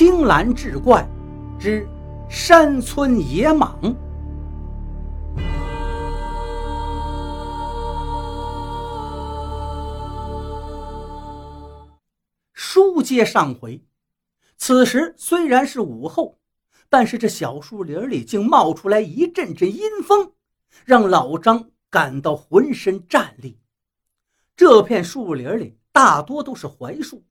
青蓝志怪之山村野蟒。书接上回，此时虽然是午后，但是这小树林里竟冒出来一阵阵阴风，让老张感到浑身战栗。这片树林里大多都是槐树。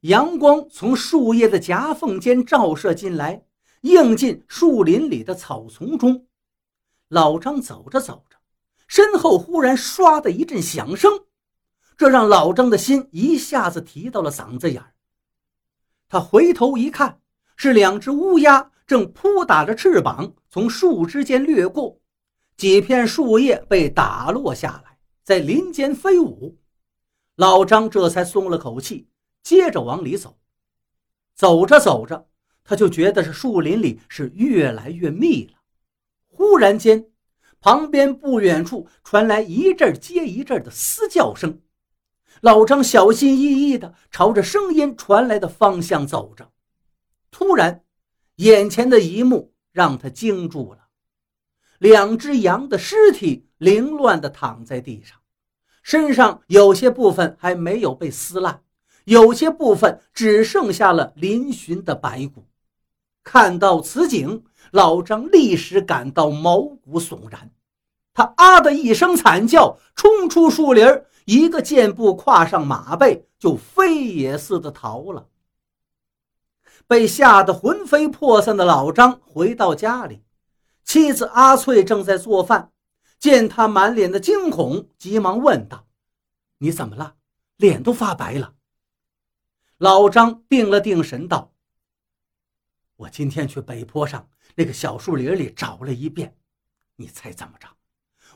阳光从树叶的夹缝间照射进来，映进树林里的草丛中。老张走着走着，身后忽然唰的一阵响声，这让老张的心一下子提到了嗓子眼儿。他回头一看，是两只乌鸦正扑打着翅膀从树枝间掠过，几片树叶被打落下来，在林间飞舞。老张这才松了口气。接着往里走，走着走着，他就觉得这树林里是越来越密了。忽然间，旁边不远处传来一阵接一阵的嘶叫声。老张小心翼翼地朝着声音传来的方向走着，突然，眼前的一幕让他惊住了：两只羊的尸体凌乱地躺在地上，身上有些部分还没有被撕烂。有些部分只剩下了嶙峋的白骨。看到此景，老张立时感到毛骨悚然。他啊的一声惨叫，冲出树林，一个箭步跨上马背，就飞也似的逃了。被吓得魂飞魄散的老张回到家里，妻子阿翠正在做饭，见他满脸的惊恐，急忙问道：“你怎么了？脸都发白了。”老张定了定神，道：“我今天去北坡上那个小树林里找了一遍，你猜怎么着？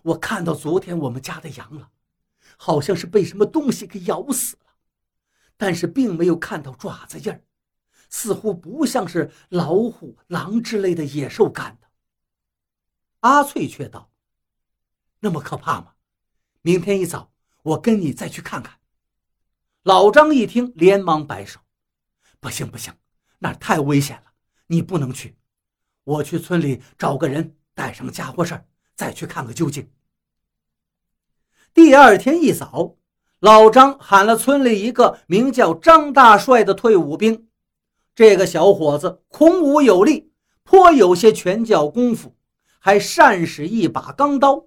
我看到昨天我们家的羊了，好像是被什么东西给咬死了，但是并没有看到爪子印，似乎不像是老虎、狼之类的野兽干的。”阿翠却道：“那么可怕吗？明天一早我跟你再去看看。”老张一听，连忙摆手：“不行，不行，那太危险了，你不能去。我去村里找个人，带上家伙事儿，再去看个究竟。”第二天一早，老张喊了村里一个名叫张大帅的退伍兵。这个小伙子孔武有力，颇有些拳脚功夫，还善使一把钢刀。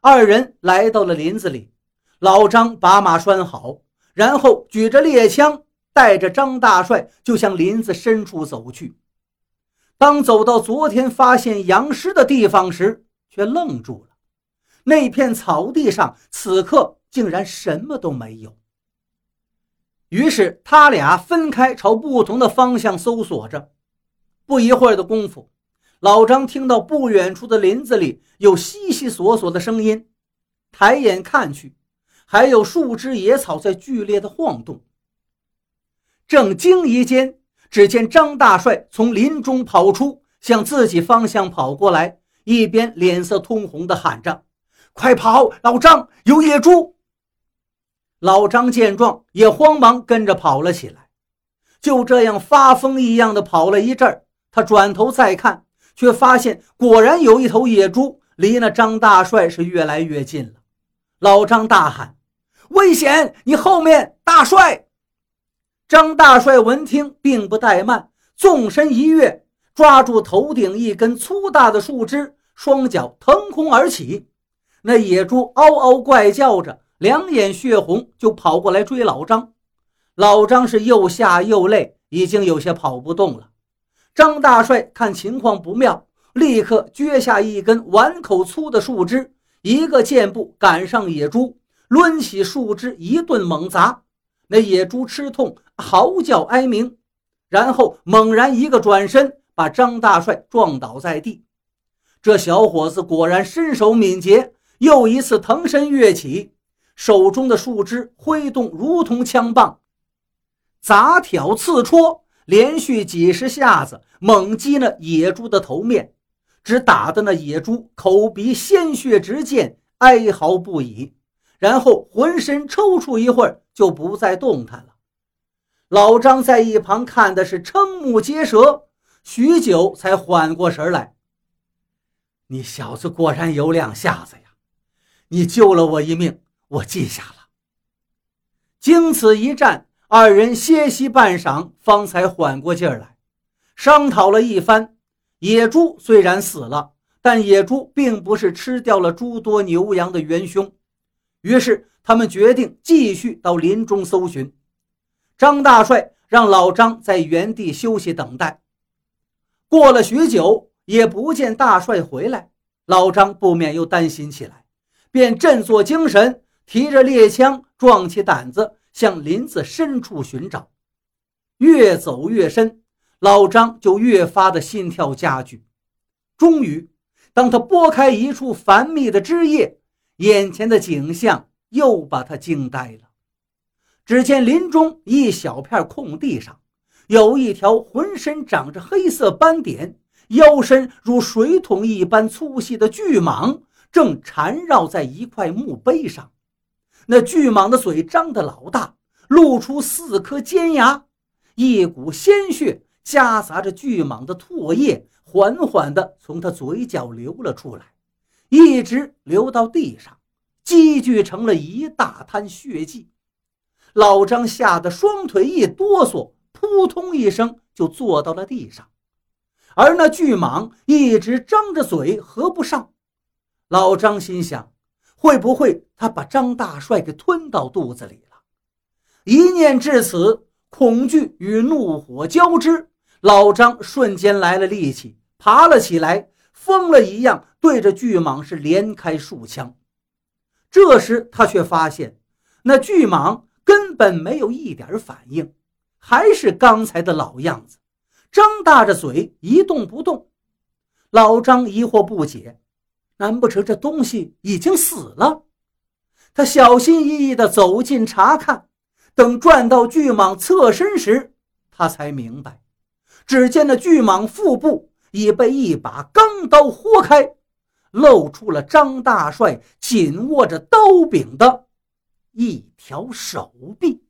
二人来到了林子里，老张把马拴好。然后举着猎枪，带着张大帅就向林子深处走去。当走到昨天发现羊尸的地方时，却愣住了。那片草地上此刻竟然什么都没有。于是他俩分开朝不同的方向搜索着。不一会儿的功夫，老张听到不远处的林子里有悉悉索索的声音，抬眼看去。还有树枝、野草在剧烈的晃动。正惊疑间，只见张大帅从林中跑出，向自己方向跑过来，一边脸色通红地喊着：“快跑！老张有野猪！”老张见状，也慌忙跟着跑了起来。就这样发疯一样的跑了一阵儿，他转头再看，却发现果然有一头野猪离那张大帅是越来越近了。老张大喊：“危险！你后面！”大帅张大帅闻听，并不怠慢，纵身一跃，抓住头顶一根粗大的树枝，双脚腾空而起。那野猪嗷嗷怪叫着，两眼血红，就跑过来追老张。老张是又吓又累，已经有些跑不动了。张大帅看情况不妙，立刻撅下一根碗口粗的树枝。一个箭步赶上野猪，抡起树枝一顿猛砸，那野猪吃痛，嚎叫哀鸣，然后猛然一个转身，把张大帅撞倒在地。这小伙子果然身手敏捷，又一次腾身跃起，手中的树枝挥动如同枪棒，砸挑刺戳，连续几十下子猛击那野猪的头面。只打得那野猪口鼻鲜血直溅，哀嚎不已，然后浑身抽搐一会儿，就不再动弹了。老张在一旁看的是瞠目结舌，许久才缓过神来。你小子果然有两下子呀！你救了我一命，我记下了。经此一战，二人歇息半晌，方才缓过劲儿来，商讨了一番。野猪虽然死了，但野猪并不是吃掉了诸多牛羊的元凶。于是，他们决定继续到林中搜寻。张大帅让老张在原地休息等待。过了许久。也不见大帅回来，老张不免又担心起来，便振作精神，提着猎枪，壮起胆子向林子深处寻找。越走越深，老张就越发的心跳加剧。终于，当他拨开一处繁密的枝叶，眼前的景象又把他惊呆了。只见林中一小片空地上，有一条浑身长着黑色斑点。腰身如水桶一般粗细的巨蟒正缠绕在一块墓碑上，那巨蟒的嘴张得老大，露出四颗尖牙，一股鲜血夹杂着巨蟒的唾液，缓缓地从他嘴角流了出来，一直流到地上，积聚成了一大滩血迹。老张吓得双腿一哆嗦，扑通一声就坐到了地上。而那巨蟒一直张着嘴，合不上。老张心想：会不会他把张大帅给吞到肚子里了？一念至此，恐惧与怒火交织，老张瞬间来了力气，爬了起来，疯了一样对着巨蟒是连开数枪。这时他却发现，那巨蟒根本没有一点反应，还是刚才的老样子。张大着嘴一动不动，老张疑惑不解，难不成这东西已经死了？他小心翼翼地走近查看，等转到巨蟒侧身时，他才明白，只见那巨蟒腹部已被一把钢刀豁开，露出了张大帅紧握着刀柄的一条手臂。